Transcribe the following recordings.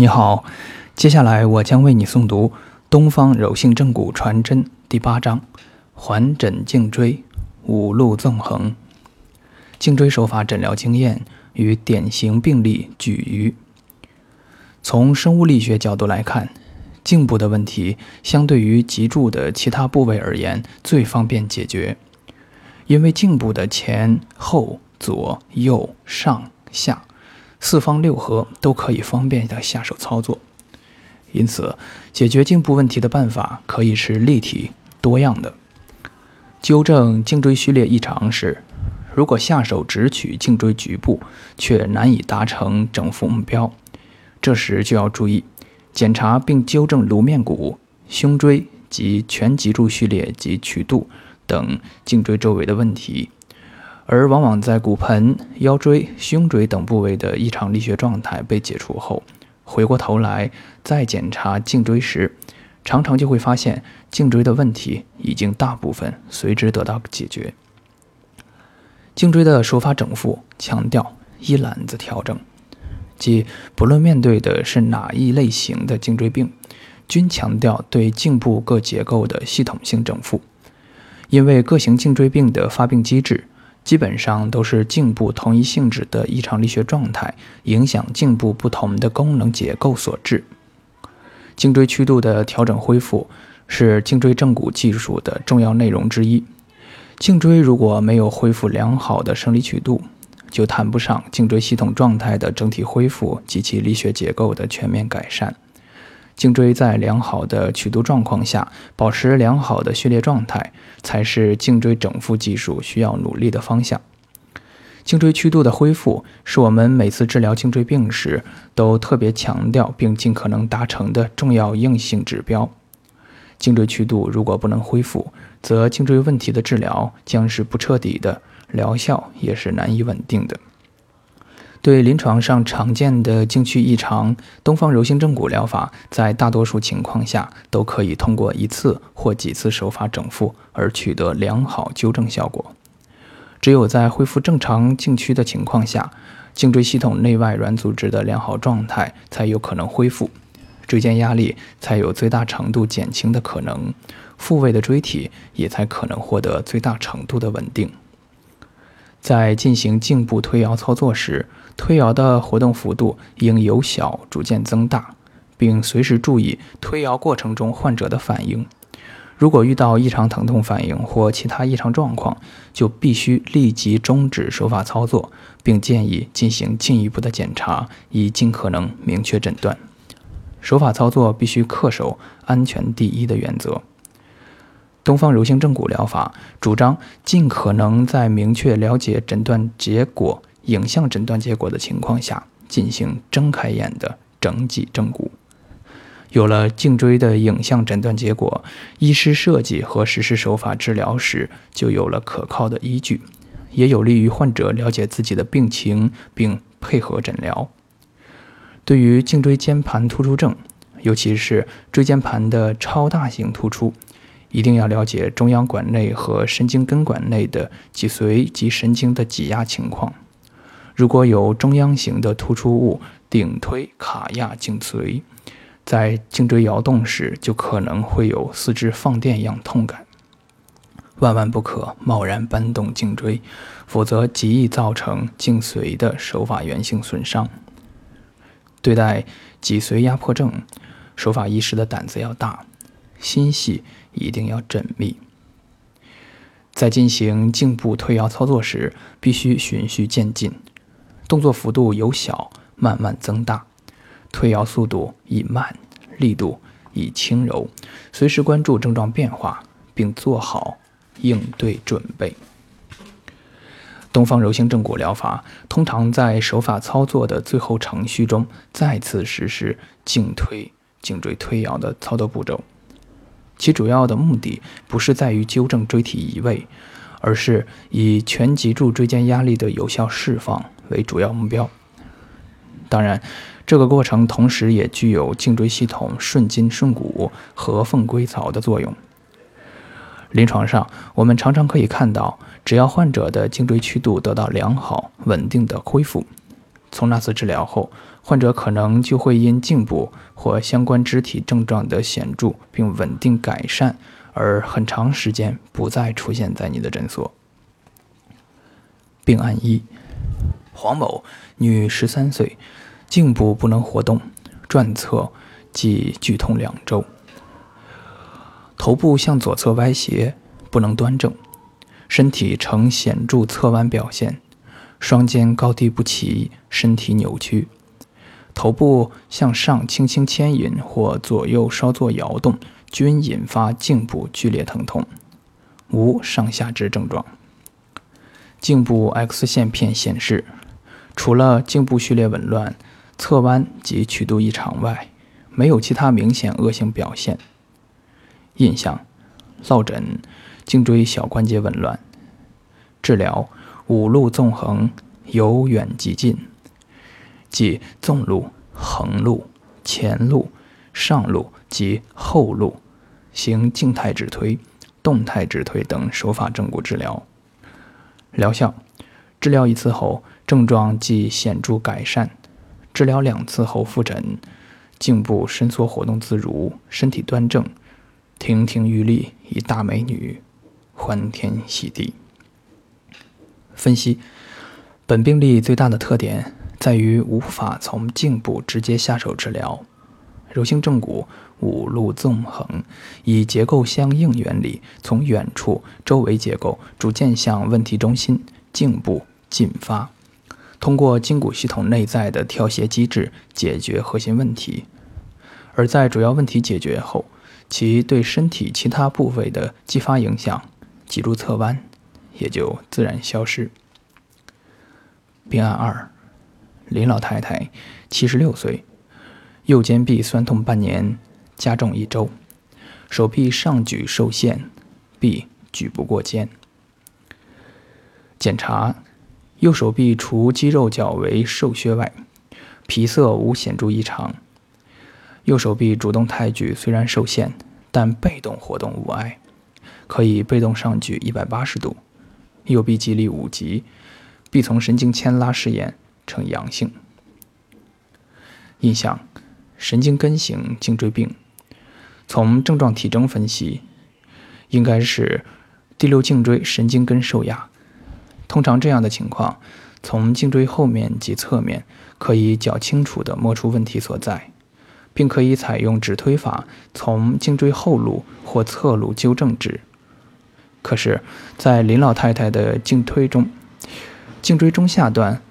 你好，接下来我将为你诵读《东方柔性正骨传真》第八章：环枕颈椎，五路纵横。颈椎手法诊疗经验与典型病例举于。从生物力学角度来看，颈部的问题相对于脊柱的其他部位而言最方便解决，因为颈部的前后左右上下。四方六合都可以方便的下手操作，因此解决颈部问题的办法可以是立体多样的。纠正颈椎序列异常时，如果下手只取颈椎局部，却难以达成整复目标，这时就要注意检查并纠正颅面骨、胸椎及全脊柱序列及曲度等颈椎周围的问题。而往往在骨盆、腰椎、胸椎等部位的异常力学状态被解除后，回过头来再检查颈椎时，常常就会发现颈椎的问题已经大部分随之得到解决。颈椎的手法整复强调一揽子调整，即不论面对的是哪一类型的颈椎病，均强调对颈部各结构的系统性整复，因为各型颈椎病的发病机制。基本上都是颈部同一性质的异常力学状态影响颈部不同的功能结构所致。颈椎曲度的调整恢复是颈椎正骨技术的重要内容之一。颈椎如果没有恢复良好的生理曲度，就谈不上颈椎系统状态的整体恢复及其力学结构的全面改善。颈椎在良好的曲度状况下，保持良好的序列状态，才是颈椎整复技术需要努力的方向。颈椎曲度的恢复是我们每次治疗颈椎病时都特别强调并尽可能达成的重要硬性指标。颈椎曲度如果不能恢复，则颈椎问题的治疗将是不彻底的，疗效也是难以稳定的。对临床上常见的颈区异常，东方柔性正骨疗法在大多数情况下都可以通过一次或几次手法整复而取得良好纠正效果。只有在恢复正常颈区的情况下，颈椎系统内外软组织的良好状态才有可能恢复，椎间压力才有最大程度减轻的可能，复位的椎体也才可能获得最大程度的稳定。在进行颈部推摇操作时，推摇的活动幅度应由小逐渐增大，并随时注意推摇过程中患者的反应。如果遇到异常疼痛反应或其他异常状况，就必须立即终止手法操作，并建议进行进一步的检查，以尽可能明确诊断。手法操作必须恪守安全第一的原则。东方柔性正骨疗法主张尽可能在明确了解诊断结果、影像诊断结果的情况下，进行睁开眼的整脊正骨。有了颈椎的影像诊断结果，医师设计和实施手法治疗时就有了可靠的依据，也有利于患者了解自己的病情并配合诊疗。对于颈椎间盘突出症，尤其是椎间盘的超大型突出。一定要了解中央管内和神经根管内的脊髓及神经的挤压情况。如果有中央型的突出物顶推卡压颈髓，在颈椎摇动时就可能会有四肢放电一样痛感。万万不可贸然搬动颈椎，否则极易造成颈髓的手法源性损伤。对待脊髓压迫症，手法医师的胆子要大。心细一定要缜密。在进行颈部推摇操作时，必须循序渐进，动作幅度由小慢慢增大，推摇速度以慢，力度以轻柔，随时关注症状变化，并做好应对准备。东方柔性正骨疗法通常在手法操作的最后程序中再次实施颈推、颈椎推摇的操作步骤。其主要的目的不是在于纠正椎体移位，而是以全脊柱椎间压力的有效释放为主要目标。当然，这个过程同时也具有颈椎系统顺筋顺骨、合缝归槽的作用。临床上，我们常常可以看到，只要患者的颈椎曲度得到良好稳定的恢复，从那次治疗后，患者可能就会因颈部或相关肢体症状的显著并稳定改善，而很长时间不再出现在你的诊所。病案一：黄某，女，十三岁，颈部不能活动，转侧即剧痛两周，头部向左侧歪斜，不能端正，身体呈显著侧弯表现。双肩高低不齐，身体扭曲，头部向上轻轻牵引或左右稍作摇动，均引发颈部剧烈疼痛，无上下肢症状。颈部 X 线片显示，除了颈部序列紊乱、侧弯及曲度异常外，没有其他明显恶性表现。印象：落枕，颈椎小关节紊乱。治疗。五路纵横，由远及近，即纵路、横路、前路、上路及后路，行静态止推、动态止推等手法正骨治疗。疗效：治疗一次后，症状即显著改善；治疗两次后复诊，颈部伸缩活动自如，身体端正，亭亭玉立，一大美女，欢天喜地。分析，本病例最大的特点在于无法从颈部直接下手治疗。柔性正骨五路纵横，以结构相应原理，从远处周围结构逐渐向问题中心颈部进发，通过筋骨系统内在的调谐机制解决核心问题。而在主要问题解决后，其对身体其他部位的继发影响，脊柱侧弯。也就自然消失。病案二：林老太太，七十六岁，右肩臂酸痛半年，加重一周，手臂上举受限，臂举不过肩。检查：右手臂除肌肉较为瘦削外，皮色无显著异常。右手臂主动抬举虽然受限，但被动活动无碍，可以被动上举一百八十度。右臂肌力五级，臂丛神经牵拉试验呈阳性。印象：神经根型颈椎病。从症状体征分析，应该是第六颈椎神经根受压。通常这样的情况，从颈椎后面及侧面可以较清楚地摸出问题所在，并可以采用指推法从颈椎后路或侧路纠正之。可是，在林老太太的颈椎中，颈椎中下段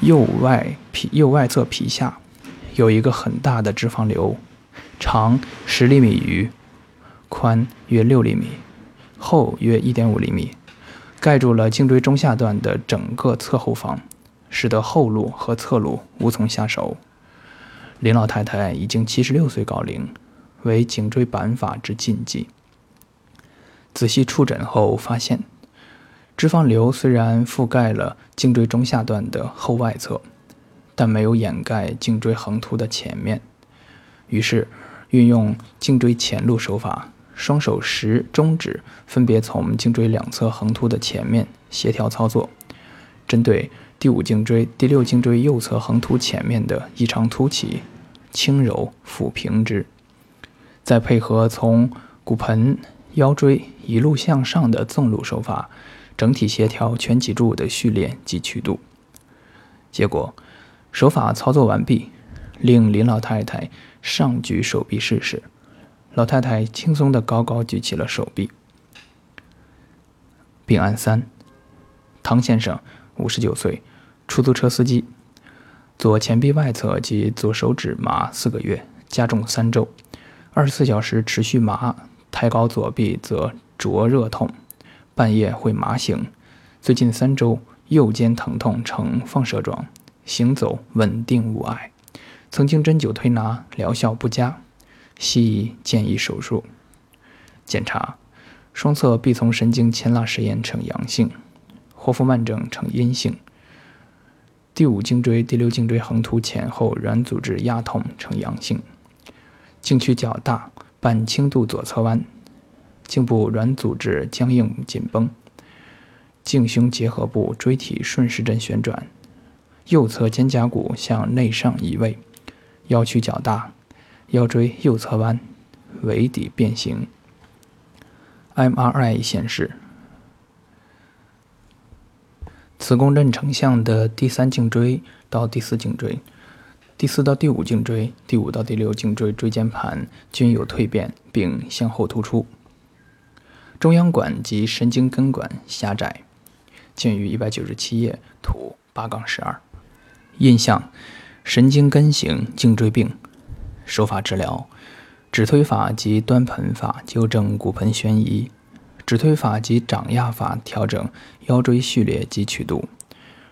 右外皮右外侧皮下有一个很大的脂肪瘤，长十厘米余，宽约六厘米，厚约一点五厘米，盖住了颈椎中下段的整个侧后方，使得后路和侧路无从下手。林老太太已经七十六岁高龄，为颈椎板法之禁忌。仔细触诊后发现，脂肪瘤虽然覆盖了颈椎中下段的后外侧，但没有掩盖颈椎横突的前面。于是，运用颈椎前路手法，双手食中指分别从颈椎两侧横突的前面协调操作，针对第五颈椎、第六颈椎右侧横突前面的异常凸起，轻柔抚平之，再配合从骨盆。腰椎一路向上的纵路手法，整体协调全脊柱的序列及曲度。结果，手法操作完毕，令林老太太上举手臂试试。老太太轻松地高高举起了手臂。病案三：唐先生，五十九岁，出租车司机，左前臂外侧及左手指麻四个月，加重三周，二十四小时持续麻。抬高左臂则灼热痛，半夜会麻醒。最近三周右肩疼痛呈放射状，行走稳定无碍。曾经针灸推拿疗效不佳，西医建议手术。检查：双侧臂丛神经牵拉试验呈阳性，霍夫曼症呈阴性。第五颈椎、第六颈椎横突前后软组织压痛呈阳性，颈区较大。半轻度左侧弯，颈部软组织僵硬紧绷，颈胸结合部椎体顺时针旋转，右侧肩胛骨向内上移位，腰曲较大，腰椎右侧弯，尾底变形。MRI 显示，磁共振成像的第三颈椎到第四颈椎、第四到第五颈椎、第五到第六颈椎椎间盘均有蜕变，并向后突出。中央管及神经根管狭窄，见于一百九十七页图八杠十二。印象：神经根型颈椎病。手法治疗。指推法及端盆法纠正骨盆悬移，指推法及掌压法调整腰椎序列及曲度，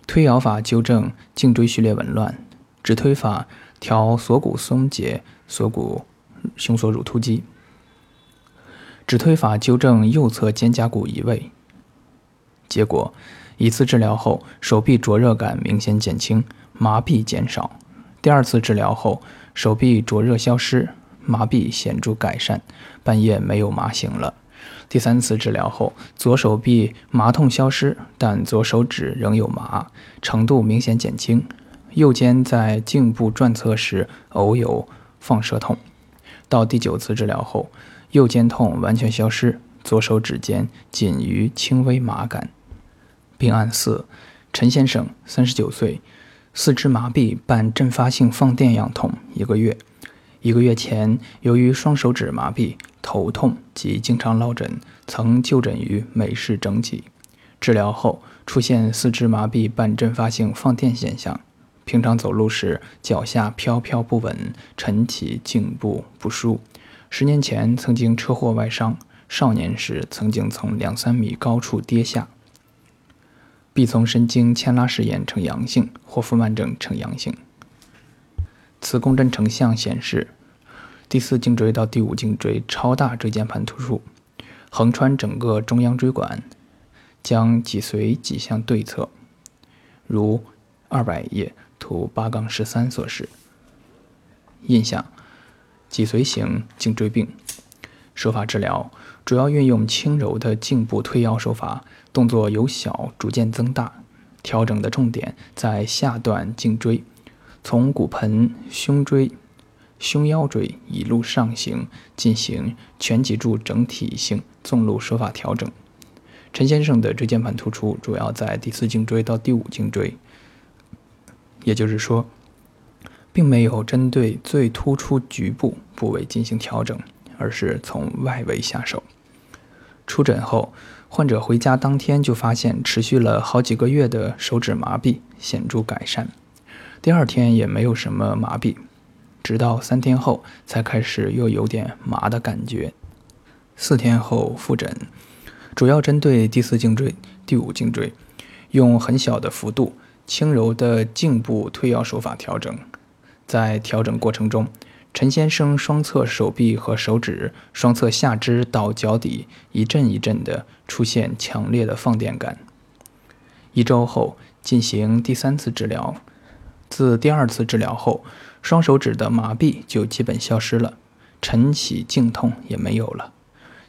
推摇法纠正颈椎序列紊乱，指推法调锁骨松解、锁骨胸锁乳突肌，指推法纠正右侧肩胛骨移位。结果，一次治疗后，手臂灼热感明显减轻，麻痹减少；第二次治疗后，手臂灼热消失。麻痹显著改善，半夜没有麻醒了。第三次治疗后，左手臂麻痛消失，但左手指仍有麻，程度明显减轻。右肩在颈部转侧时偶有放射痛。到第九次治疗后，右肩痛完全消失，左手指尖仅余轻微麻感。病案四：陈先生，三十九岁，四肢麻痹伴阵发性放电样痛一个月。一个月前，由于双手指麻痹、头痛及经常落枕，曾就诊于美式整脊。治疗后出现四肢麻痹伴阵发性放电现象，平常走路时脚下飘飘不稳，晨起颈部不舒。十年前曾经车祸外伤，少年时曾经从两三米高处跌下。臂丛神经牵拉试验呈阳性，霍夫曼症呈阳性。磁共振成像显示，第四颈椎到第五颈椎超大椎间盘突出，横穿整个中央椎管，将脊髓挤向对侧，如二百页图八杠十三所示。印象：脊髓型颈椎病。手法治疗主要运用轻柔的颈部推腰手法，动作由小逐渐增大，调整的重点在下段颈椎。从骨盆、胸椎、胸腰椎一路上行，进行全脊柱整体性纵路手法调整。陈先生的椎间盘突出主要在第四颈椎到第五颈椎，也就是说，并没有针对最突出局部部位进行调整，而是从外围下手。出诊后，患者回家当天就发现持续了好几个月的手指麻痹显著改善。第二天也没有什么麻痹，直到三天后才开始又有点麻的感觉。四天后复诊，主要针对第四颈椎、第五颈椎，用很小的幅度、轻柔的颈部推摇手法调整。在调整过程中，陈先生双侧手臂和手指、双侧下肢到脚底一阵一阵的出现强烈的放电感。一周后进行第三次治疗。自第二次治疗后，双手指的麻痹就基本消失了，晨起颈痛也没有了。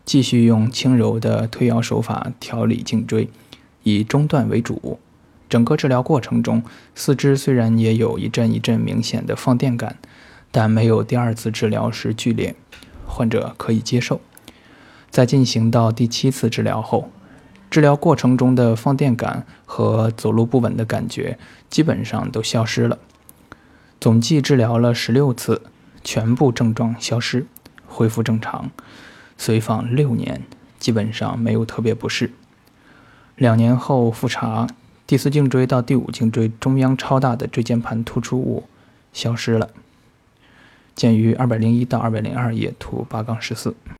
继续用轻柔的推摇手法调理颈椎，以中段为主。整个治疗过程中，四肢虽然也有一阵一阵明显的放电感，但没有第二次治疗时剧烈，患者可以接受。在进行到第七次治疗后。治疗过程中的放电感和走路不稳的感觉基本上都消失了。总计治疗了十六次，全部症状消失，恢复正常。随访六年，基本上没有特别不适。两年后复查，第四颈椎到第五颈椎中央超大的椎间盘突出物消失了。见于二百零一到二百零二页图八杠十四。